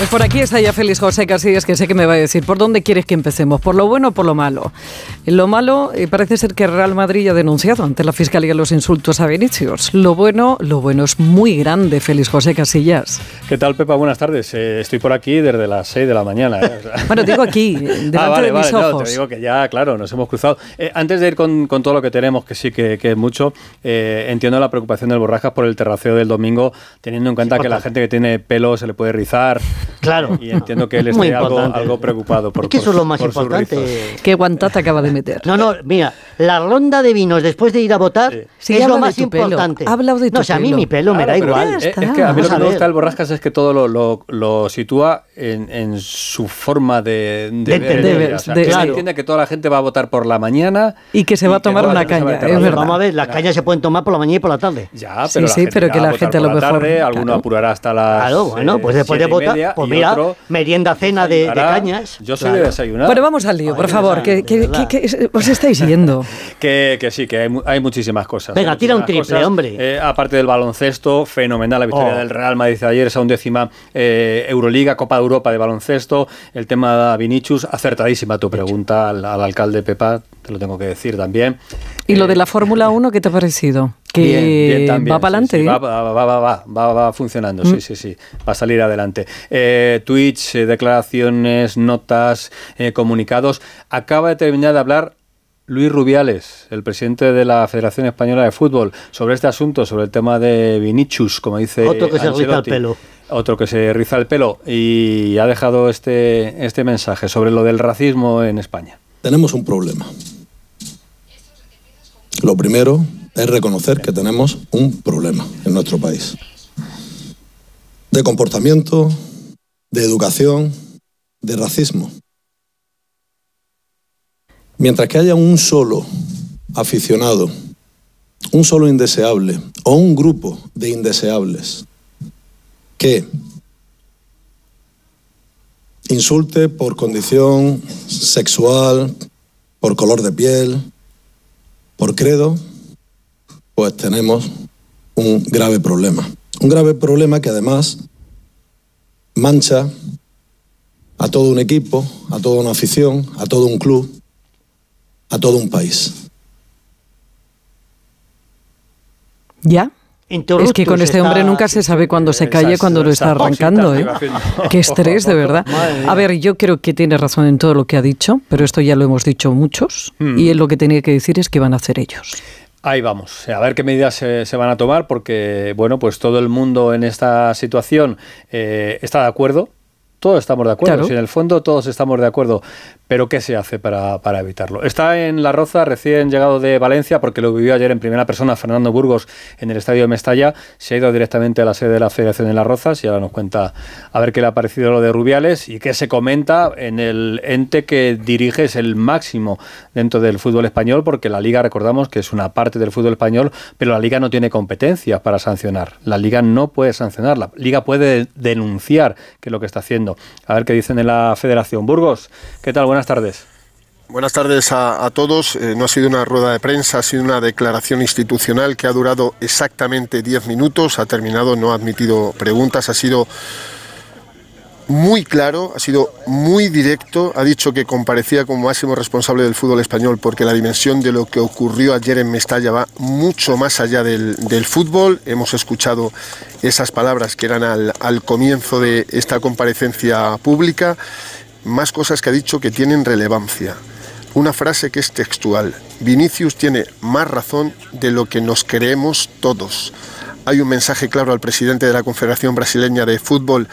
Pues por aquí está ya Félix José Casillas, que sé que me va a decir, ¿por dónde quieres que empecemos? ¿Por lo bueno o por lo malo? Lo malo, eh, parece ser que Real Madrid ha denunciado ante la Fiscalía los insultos a Vinicius. Lo bueno, lo bueno es muy grande, Félix José Casillas. ¿Qué tal, Pepa? Buenas tardes. Eh, estoy por aquí desde las 6 de la mañana. ¿eh? bueno, digo aquí, delante ah, vale, de mis vale, ojos. No, te digo que ya, claro, nos hemos cruzado. antes de ir con, con, todo lo que tenemos, que sí que, que es mucho, entiendo la preocupación del Borrajas por el terraceo del domingo, teniendo en cuenta que la gente que tiene pelo se le puede rizar. Claro. Y entiendo que él esté algo, algo, preocupado por Es que eso es lo más por importante. Qué guantata acaba de meter. No, no, mira, la ronda de vinos después de ir a votar Sí, es habla lo de más importante. Ha hablado de tu no, o sea, a mí mi pelo me da Claro, igual. Es, es que a mí lo que me gusta del Borrascas es que todo lo, lo, lo sitúa en, en su forma de, De ver. entender, o sea, de- que él claro. entiende que toda la gente va a votar por la mañana Y que se va a tomar una caña, es verdad. Vamos a ver, las cañas se pueden tomar por la mañana y por la tarde. Ya, Sí, pero sí, la gente pero que la gente a por lo mejor- alguno claro. apurará hasta las Claro, bueno, pues después de votar, mira, otro merienda, cena de, cañas. Yo soy Claro. de desayunar. Bueno, vamos al lío, por favor, que, que- verdad. que- que os estáis yendo. Que, que sí, que hay, mu- hay muchísimas cosas. Venga, tira un triple, hombre. Eh, aparte del baloncesto, fenomenal la victoria Oh. del Real Madrid ayer, esa undécima eh, Euroliga, Copa de Europa de baloncesto. El tema de Vinicius, acertadísima tu pregunta al, al alcalde Pepa, te lo tengo que decir también. ¿Y lo Eh, de la Fórmula 1 qué te ha parecido? Que Bien, bien también, va para sí, adelante. ¿eh? sí, va, va, va, va, va, va, va funcionando, sí, sí, sí, va a salir adelante. Eh, tweets, eh, declaraciones, notas, eh, comunicados. Acaba de terminar de hablar Luis Rubiales, el presidente de la Federación Española de Fútbol, sobre este asunto, sobre el tema de Vinicius, como dice Otro que se riza el pelo. Otro que se riza el pelo y ha dejado este, este mensaje sobre lo del racismo en España. Tenemos un problema. Lo primero es reconocer que tenemos un problema en nuestro país. De comportamiento, de educación, de racismo. Mientras que haya un solo aficionado, un solo indeseable o un grupo de indeseables que insulte por condición sexual, por color de piel, por credo, pues tenemos un grave problema. Un grave problema que además mancha a todo un equipo, a toda una afición, a todo un club, a todo un país. ¿Ya? Es que con este hombre nunca se sabe cuándo se calle, cuando lo está exacto. arrancando. ¿eh? Qué estrés, de verdad. A ver, yo creo que tiene razón en todo lo que ha dicho, pero esto ya lo hemos dicho muchos. Hmm. Y él lo que tenía que decir es que van a hacer ellos. Ahí vamos, a ver qué medidas se, se van a tomar, porque bueno, pues todo el mundo en esta situación eh, está de acuerdo, todos estamos de acuerdo, Claro. si en el fondo todos estamos de acuerdo, pero ¿qué se hace para, para evitarlo? Está en La Roza, recién llegado de Valencia, porque lo vivió ayer en primera persona Fernando Burgos en el estadio de Mestalla, se ha ido directamente a la sede de la Federación de Las Rozas y ahora nos cuenta a ver qué le ha parecido lo de Rubiales y qué se comenta en el ente que dirige, es el máximo dentro del fútbol español, porque la liga, recordamos que es una parte del fútbol español, pero la liga no tiene competencias para sancionar. La liga no puede sancionar, la liga puede denunciar qué es lo que está haciendo. A ver qué dicen en la federación. Burgos, ¿qué tal? Buenas tardes. Buenas tardes a, todos. Eh, no ha sido una rueda de prensa, ha sido una declaración institucional que ha durado exactamente 10 minutos, ha terminado, no ha admitido preguntas, ha sido muy claro, ha sido muy directo, ha dicho que comparecía como máximo responsable del fútbol español porque la dimensión de lo que ocurrió ayer en Mestalla va mucho más allá del, fútbol. Hemos escuchado esas palabras que eran al, al comienzo de esta comparecencia pública, más cosas que ha dicho que tienen relevancia. Una frase que es textual. Vinicius tiene más razón de lo que nos creemos todos. Hay un mensaje claro al presidente de la Confederación Brasileña de Fútbol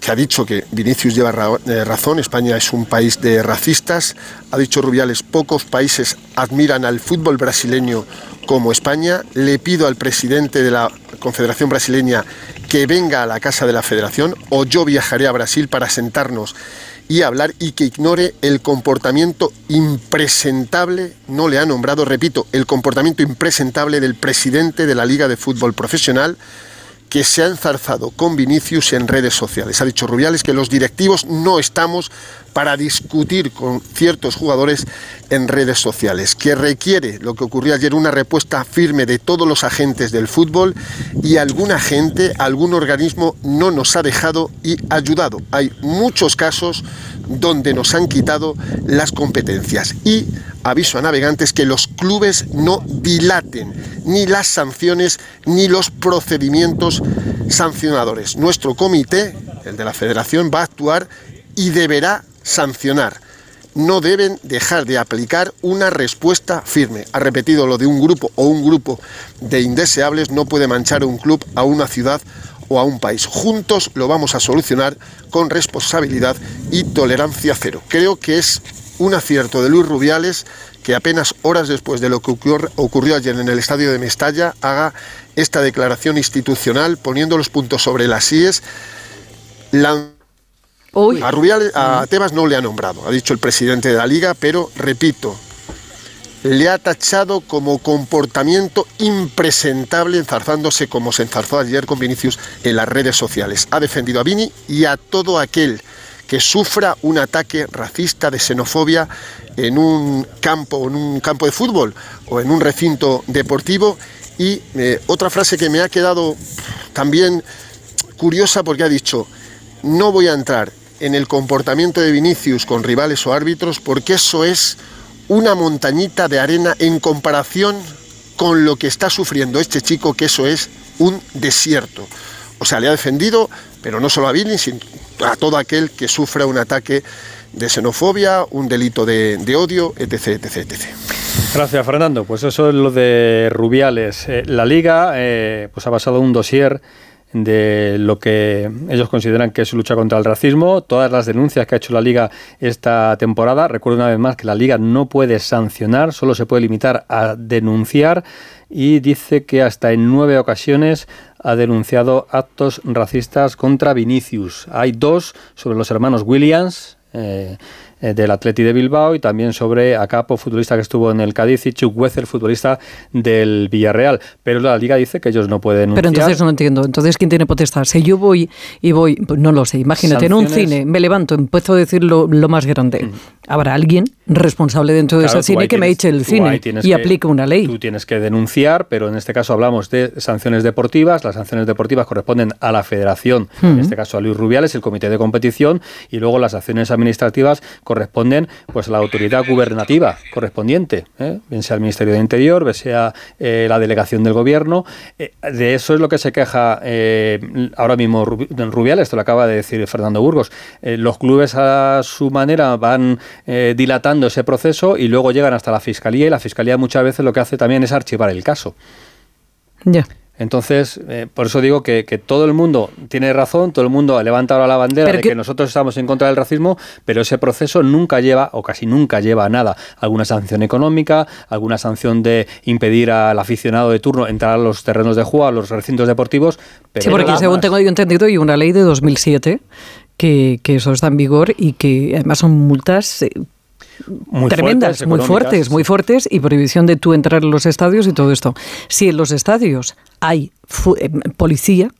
que ha dicho que Vinicius lleva eh, razón, España es un país de racistas. Ha dicho Rubiales, pocos países admiran al fútbol brasileño como España. Le pido al presidente de la Confederación Brasileña que venga a la casa de la Federación o yo viajaré a Brasil para sentarnos y hablar y que ignore el comportamiento impresentable, no le ha nombrado, repito, el comportamiento impresentable del presidente de la Liga de Fútbol Profesional que se ha enzarzado con Vinicius en redes sociales. Ha dicho Rubiales que los directivos no estamos para discutir con ciertos jugadores en redes sociales, que requiere lo que ocurrió ayer una respuesta firme de todos los agentes del fútbol y alguna gente, algún organismo no nos ha dejado y ayudado. Hay muchos casos donde nos han quitado las competencias y aviso a navegantes que los clubes no dilaten ni las sanciones ni los procedimientos sancionadores. Nuestro comité, el de la federación, va a actuar y deberá sancionar. No deben dejar de aplicar una respuesta firme. Ha repetido lo de un grupo o un grupo de indeseables no puede manchar un club, a una ciudad o a un país. Juntos lo vamos a solucionar con responsabilidad y tolerancia cero. Creo que es un acierto de Luis Rubiales que apenas horas después de lo que ocurrió, ayer en el estadio de Mestalla haga esta declaración institucional poniendo los puntos sobre las IES. A Rubiales, a Tebas no le ha nombrado, ha dicho el presidente de la liga, pero repito, le ha tachado como comportamiento impresentable enzarzándose como se enzarzó ayer con Vinicius en las redes sociales. Ha defendido a Vini y a todo aquel que sufra un ataque racista de xenofobia en un campo, en un campo de fútbol o en un recinto deportivo. Y eh, otra frase que me ha quedado también curiosa porque ha dicho, no voy a entrar en el comportamiento de Vinicius con rivales o árbitros porque eso es una montañita de arena en comparación con lo que está sufriendo este chico, que eso es un desierto. O sea, le ha defendido, pero no solo a Billy, sino a todo aquel que sufra un ataque de xenofobia, un delito de, odio, etc, etc, etc. Gracias, Fernando. Pues eso es lo de Rubiales. Eh, la Liga eh, pues ha basado un dossier de lo que ellos consideran que es su lucha contra el racismo, todas las denuncias que ha hecho la Liga esta temporada. Recuerdo una vez más que la Liga no puede sancionar, solo se puede limitar a denunciar y dice que hasta en nueve ocasiones ha denunciado actos racistas contra Vinicius. Hay dos sobre los hermanos Williams. Eh, eh, del Atleti de Bilbao y también sobre Acapo, futbolista que estuvo en el Cádiz, y Chuck Wezer, futbolista del Villarreal. Pero la Liga dice que ellos no pueden. Pero entonces no entiendo. Entonces, ¿quién tiene potestad? Si yo voy y voy, pues no lo sé, imagínate, en un cine, me levanto, empiezo a decir lo, más grande. Mm. Habrá alguien responsable dentro de ese cine que me eche el cine y aplique una ley. Tú tienes que denunciar, pero en este caso hablamos de sanciones deportivas. Las sanciones deportivas corresponden a la federación, en este caso a Luis Rubiales, el comité de competición, y luego las acciones administrativas corresponden pues a la autoridad gubernativa correspondiente, ¿eh? bien sea el Ministerio de Interior, bien sea eh, la delegación del gobierno. Eh, de eso es lo que se queja ahora mismo Rubiales, esto lo acaba de decir Fernando Burgos. los clubes a su manera van dilatando ese proceso y luego llegan hasta la fiscalía y la fiscalía muchas veces lo que hace también es archivar el caso. Ya. Entonces, eh, por eso digo que, todo el mundo tiene razón, todo el mundo ha levantado la bandera de que, nosotros estamos en contra del racismo, pero ese proceso nunca lleva, o casi nunca lleva a nada. Alguna sanción económica, alguna sanción de impedir al aficionado de turno entrar a los terrenos de juego, a los recintos deportivos. Pero sí, porque según tengo yo entendido, hay una ley de 2007 que, que eso está en vigor y que además son multas eh, muy tremendas, muy fuertes, muy fuertes, y prohibición de tú entrar en los estadios y todo esto. Si en los estadios hay eh, policía,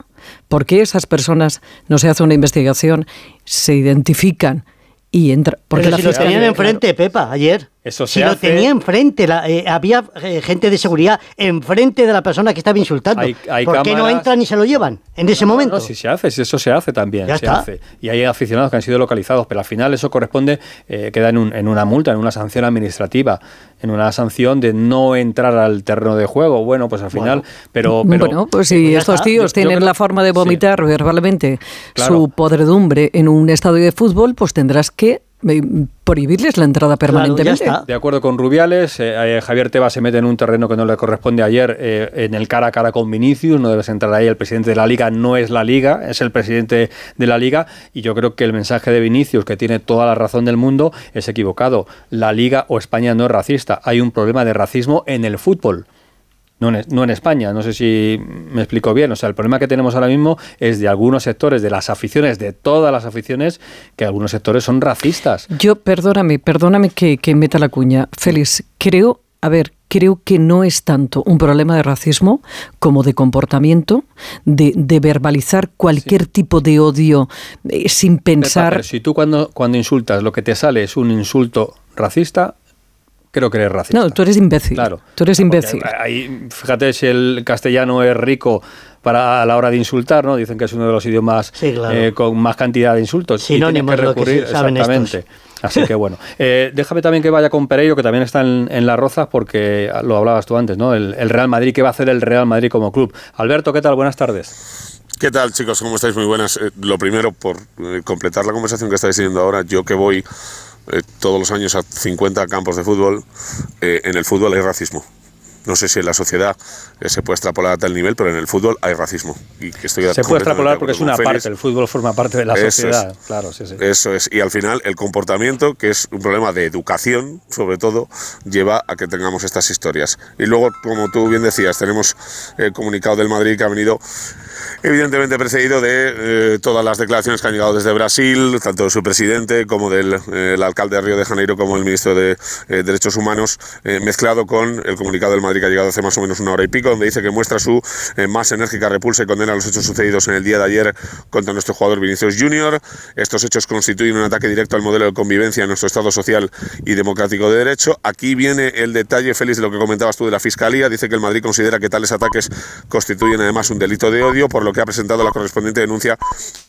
¿por qué esas personas no se hace una investigación, se identifican y entran? Porque si lo tenían enfrente, Pepa, ayer si lo tenía enfrente, eh, había eh, gente de seguridad enfrente de la persona que estaba insultando. ¿Por qué no entran y se lo llevan en ese momento? No, si se hace, si eso se hace también. se hace. Y hay aficionados que han sido localizados, pero al final eso corresponde, eh, queda en, en, una multa, en una sanción administrativa, en una sanción de no entrar al terreno de juego. Bueno, pues al final, pero, Bueno, pues si pues estos tíos tienen la forma de vomitar verbalmente su podredumbre en un estadio de fútbol, pues tendrás que prohibirles la entrada permanentemente. de acuerdo con Rubiales, eh, eh, Javier Tebas se mete en un terreno que no le corresponde ayer eh, en el cara a cara con Vinicius, no debes entrar ahí, el presidente de la liga no es la liga, es el presidente de la liga y yo creo que el mensaje de Vinicius, que tiene toda la razón del mundo, es equivocado. La liga o España no es racista, hay un problema de racismo en el fútbol no en, España. No sé si me explico bien. O sea, el problema que tenemos ahora mismo es de algunos sectores, de las aficiones, de todas las aficiones, que algunos sectores son racistas. Yo, perdóname, perdóname que, que meta la cuña. Félix, creo a ver, creo que no es tanto un problema de racismo como de comportamiento, de, verbalizar cualquier tipo de odio eh, sin pensar. Pero, si tú cuando, cuando insultas lo que te sale es un insulto racista, creo que eres racista. No, tú eres imbécil. Claro. Tú eres imbécil. Ahí, fíjate si el castellano es rico para a la hora de insultar, ¿no? Dicen que es uno de los idiomas eh, con más cantidad de insultos. Sinónimos y que recurrir, exactamente. Así que bueno, eh, déjame también que vaya con Pereiro, que también está en, en, las rozas, porque lo hablabas tú antes, ¿no? El, Real Madrid, ¿qué va a hacer el Real Madrid como club? Alberto, ¿qué tal? Buenas tardes. ¿Qué tal, chicos? ¿Cómo estáis? Muy buenas. Eh, lo primero, por completar la conversación que estáis teniendo ahora, yo que voy todos los años a 50 campos de fútbol, en el fútbol hay racismo. No sé si en la sociedad eh, se puede extrapolar a tal nivel, pero en el fútbol hay racismo. Y que estoy se puede extrapolar porque es una parte, el fútbol forma parte de la sociedad. claro, Eso es. Y al final el comportamiento, que es un problema de educación, sobre todo, lleva a que tengamos estas historias. Y luego, como tú bien decías, tenemos el comunicado del Madrid que ha venido evidentemente precedido de eh, todas las declaraciones que han llegado desde Brasil, tanto de su presidente como del eh, alcalde de Río de Janeiro como el ministro de eh, Derechos Humanos, mezclado con el comunicado del Madrid que ha llegado hace más o menos una hora y pico, donde dice que muestra su más enérgica repulsa y condena los hechos sucedidos en el día de ayer contra nuestro jugador Vinicius Junior. Estos hechos constituyen un ataque directo al modelo de convivencia en nuestro Estado social y democrático de derecho. Aquí viene el detalle, Félix, de lo que comentabas tú de la Fiscalía. Dice que el Madrid considera que tales ataques constituyen además un delito de odio, por lo que ha presentado la correspondiente denuncia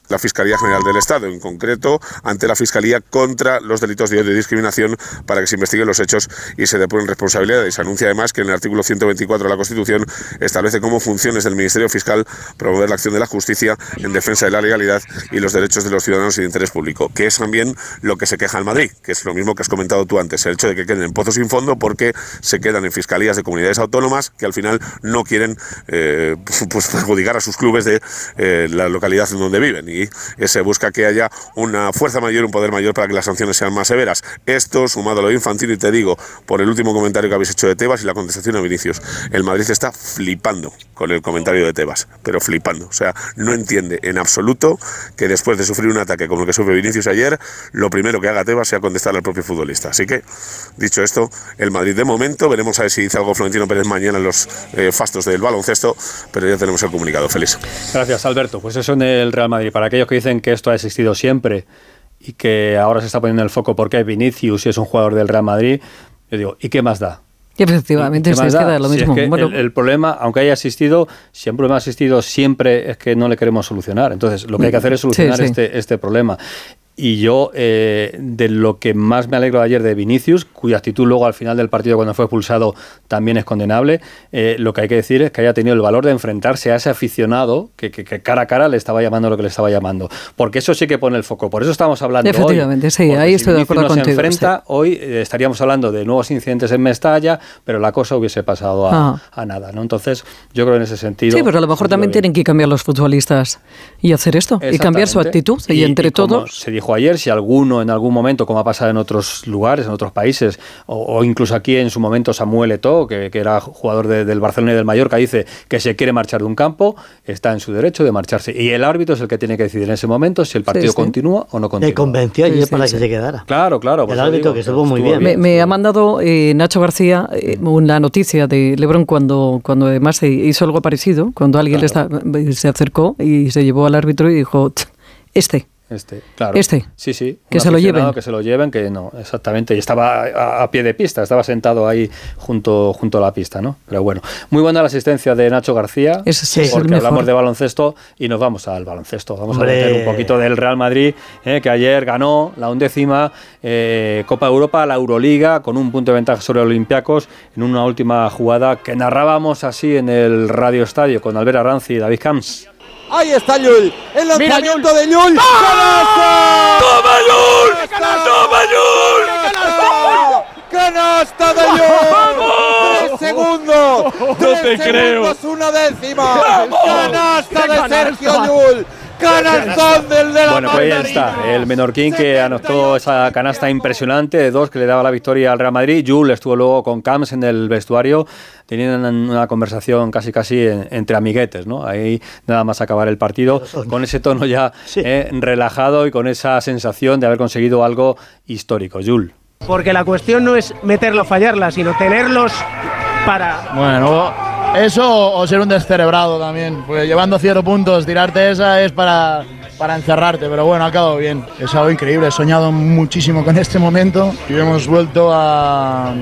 la Fiscalía General del Estado, en concreto ante la Fiscalía contra los delitos de odio y discriminación para que se investiguen los hechos y se depuren responsabilidades. Anuncia además que en el artículo 124 de la Constitución establece como funciones del Ministerio Fiscal promover la acción de la justicia en defensa de la legalidad y los derechos de los ciudadanos y de interés público, que es también lo que se queja en Madrid, que es lo mismo que has comentado tú antes, el hecho de que queden en pozos sin fondo porque se quedan en fiscalías de comunidades autónomas que al final no quieren eh, pues perjudicar a sus clubes de eh, la localidad en donde viven y se busca que haya una fuerza mayor, un poder mayor para que las sanciones sean más severas. Esto, sumado a lo infantil, y te digo, por el último comentario que habéis hecho de Tebas y la contestación Vinicius, el Madrid está flipando con el comentario de Tebas, pero flipando. O sea, no entiende en absoluto que después de sufrir un ataque como el que sufrió Vinicius ayer, lo primero que haga Tebas sea contestar al propio futbolista. Así que, dicho esto, el Madrid de momento, veremos a ver si dice algo Florentino Pérez mañana en los eh, fastos del baloncesto, pero ya tenemos el comunicado. Feliz. Gracias, Alberto. Pues eso en el Real Madrid. Para aquellos que dicen que esto ha existido siempre y que ahora se está poniendo el foco porque Vinicius es un jugador del Real Madrid, yo digo, ¿y qué más da? Efectivamente, es lo mismo. el, problema, aunque haya existido, si un problema ha existido, siempre es que no le queremos solucionar. Entonces, lo que hay que hacer es solucionar Este, este problema. Y yo, eh, de lo que más me alegro ayer de Vinicius, cuya actitud luego al final del partido cuando fue expulsado también es condenable, eh, lo que hay que decir es que haya tenido el valor de enfrentarse a ese aficionado que, cara a cara le estaba llamando lo que le estaba llamando. Porque eso sí que pone el foco. Por eso estamos hablando Efectivamente, sí, ahí estoy de acuerdo contigo. Se enfrenta, hoy eh, estaríamos hablando de nuevos incidentes en Mestalla, pero la cosa hubiese pasado a, ah. nada. ¿no? Entonces, yo creo en ese sentido... Sí, pero a lo mejor también tienen que cambiar los futbolistas y hacer esto, y cambiar su actitud. Y, entre todos... Se dijo ayer, si alguno en algún momento, como ha pasado en otros lugares, en otros países, o, incluso aquí en su momento Samuel Eto'o, que, era jugador del Barcelona y del Mallorca, dice que se quiere marchar de un campo, está en su derecho de marcharse. Y el árbitro es el que tiene que decidir en ese momento si el partido continúa o no continúa. Le convenció ayer para que se quedara. Claro, claro. El árbitro que estuvo muy bien. Me, ha mandado eh, Nacho García eh, una noticia de Lebron cuando, cuando además hizo algo parecido, cuando alguien le se acercó y se llevó al árbitro y dijo, este. Este, claro. Este. Sí, sí. Que se lo lleven. Que se lo lleven, que no, exactamente. Y estaba a, pie de pista, estaba sentado ahí junto, junto a la pista, ¿no? Pero bueno, muy buena la asistencia de Nacho García. sí, porque hablamos de baloncesto y nos vamos al baloncesto. Vamos a meter un poquito del Real Madrid, eh, que ayer ganó la undécima eh, Copa Europa, la Euroliga, con un punto de ventaja sobre Olympiacos en una última jugada que narrábamos así en el Radio Estadio con Albert Arranzi y David Camps. Ahí está Yul. El lanzamiento de Yul. ¡Canasta! ¡Toma Yul! ¡Toma Yul! ¡Canasta de Yul! ¡Tres segundos! No te creo. una décima! ¡Canasta de Sergio Yul! Canastón del de la Bueno, pues ahí está. El Menorquín que anotó esa canasta impresionante de dos que le daba la victoria al Real Madrid. Jules estuvo luego con Camps en el vestuario. Tenían una conversación casi casi entre amiguetes, ¿no? Ahí nada más acabar el partido con ese tono ya eh, relajado y con esa sensación de haber conseguido algo histórico. Jules. Porque la cuestión no es meterlo o fallarla, sino tenerlos para... Bueno, eso o ser un descerebrado también, porque llevando ciertos puntos, tirarte esa es para para encerrarte, pero bueno, ha acabado bien. Es algo increíble, he soñado muchísimo con este momento y hemos vuelto a,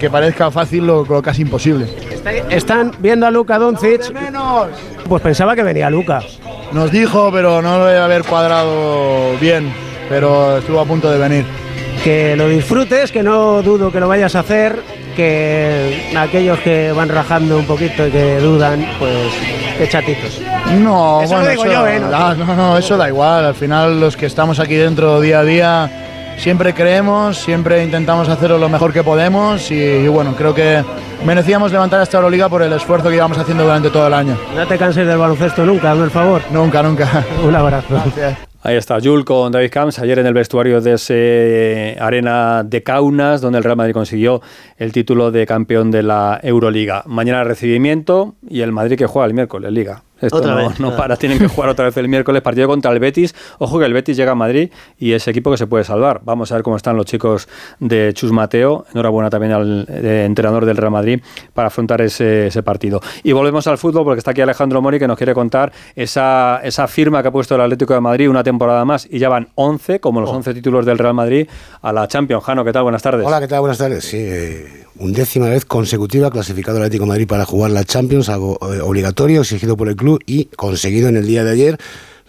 que parezca fácil lo, casi imposible. Están viendo a Luca Doncic. Pues pensaba que venía Luca. Nos dijo, pero no lo debe haber cuadrado bien, pero estuvo a punto de venir. Que lo disfrutes, que no dudo que lo vayas a hacer, que aquellos que van rajando un poquito y que dudan, pues qué chatitos. No, bueno, eso, ¿eh? no, no, eso da igual. Al final los que estamos aquí dentro día a día siempre creemos, siempre intentamos hacerlo lo mejor que podemos y, bueno, creo que merecíamos levantar esta Euroliga por el esfuerzo que íbamos haciendo durante todo el año. No te canses del baloncesto nunca, hazme el favor. Nunca, nunca. Un abrazo. Ahí está Jul con David Camps ayer en el vestuario de ese Arena de Kaunas, donde el Real Madrid consiguió el título de campeón de la Euroliga. Mañana recibimiento y el Madrid que juega el miércoles Liga. Esto no, para, tienen que jugar otra vez el miércoles partido contra el Betis. Ojo que el Betis llega a Madrid y es equipo que se puede salvar. Vamos a ver cómo están los chicos de Chus Mateo. Enhorabuena también al eh, entrenador del Real Madrid para afrontar ese, partido. Y volvemos al fútbol porque está aquí Alejandro Mori que nos quiere contar esa, esa firma que ha puesto el Atlético de Madrid una temporada más y ya van 11, como los 11 títulos del Real Madrid, a la Champions. Jano, ¿qué tal? Buenas tardes. Hola, ¿qué tal? Buenas tardes. Sí, eh, undécima vez consecutiva clasificado el Atlético de Madrid para jugar la Champions, algo eh, obligatorio, exigido por el club y conseguido en el día de ayer.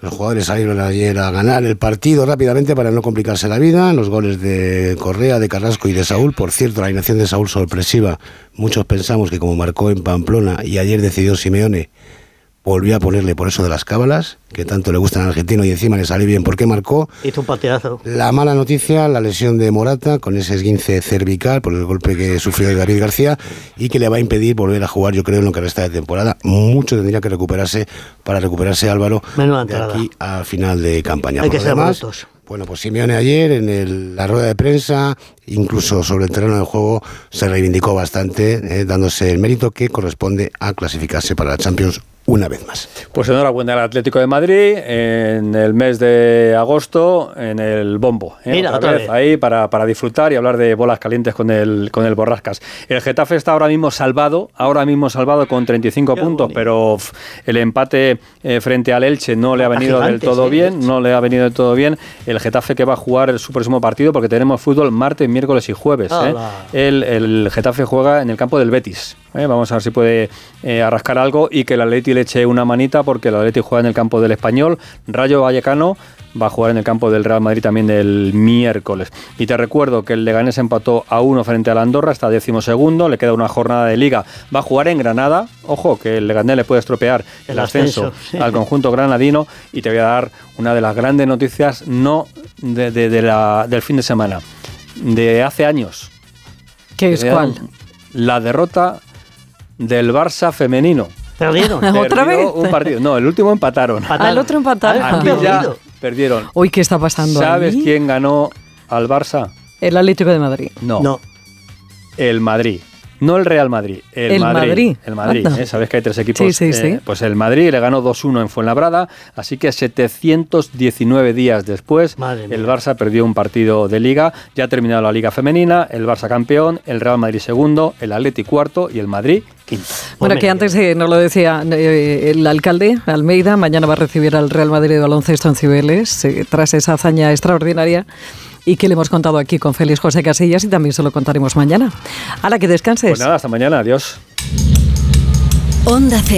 Los jugadores salieron ayer a ganar el partido rápidamente para no complicarse la vida. Los goles de Correa, de Carrasco y de Saúl. Por cierto, la alineación de Saúl sorpresiva. Muchos pensamos que como marcó en Pamplona y ayer decidió Simeone volvió a ponerle por eso de las cábalas, que tanto le gustan al argentino y encima le salió bien porque marcó. Hizo un pateazo. La mala noticia, la lesión de Morata con ese esguince cervical por el golpe que sufrió David García y que le va a impedir volver a jugar, yo creo, en lo que resta de temporada. Mucho tendría que recuperarse para recuperarse Álvaro de aquí a final de campaña. Hay que ser bueno, pues Simeone ayer en la rueda de prensa, incluso sobre el terreno del juego, se reivindicó bastante, eh, dándose el mérito que corresponde a clasificarse para la Champions una vez más. Pues enhorabuena al Atlético de Madrid en el mes de agosto en el bombo. ¿eh? otra, vez, ahí para, disfrutar y hablar de bolas calientes con el, con el Borrascas. El Getafe está ahora mismo salvado, ahora mismo salvado con 35 puntos, pero el empate eh, frente al Elche no le ha venido del todo bien, no le ha venido del todo bien. El Getafe que va a jugar su próximo partido porque tenemos fútbol martes, miércoles y jueves. ¿eh? El, el Getafe juega en el campo del Betis. ¿eh? Vamos a ver si puede eh, arrascar algo y que el Atleti le eche una manita porque el Atleti juega en el campo del Español. Rayo Vallecano va a jugar en el campo del Real Madrid también el miércoles. Y te recuerdo que el Leganés empató a uno frente al Andorra, está décimo segundo, le queda una jornada de liga. Va a jugar en Granada, ojo, que el Leganés le puede estropear el, ascenso, al conjunto granadino. Y te voy a dar una de las grandes noticias, no de, del fin de semana, de hace años. ¿Qué es cuál? La derrota del Barça femenino. ¿Perdieron? ¿Otra vez? Un partido. No, el último empataron. Al otro empataron. Aquí ya perdieron. Uy, ¿qué está pasando ¿Sabes quién ganó al Barça? El Atlético de Madrid. No. No. El Madrid. No el Real Madrid, el, Madrid, El Madrid, ¿eh? sabes que hay tres equipos. Sí, sí, sí. Eh, pues el Madrid le ganó 2-1 en Fuenlabrada, así que 719 días después el Barça perdió un partido de liga, ya ha terminado la liga femenina, el Barça campeón, el Real Madrid segundo, el Atleti cuarto y el Madrid quinto. Bueno, que antes eh, nos lo decía el alcalde Almeida, mañana va a recibir al Real Madrid de baloncesto en Cibeles, tras esa hazaña extraordinaria y que le hemos contado aquí con Félix José Casillas y también se lo contaremos mañana. A la que descanses. Pues nada, hasta mañana, adiós. Onda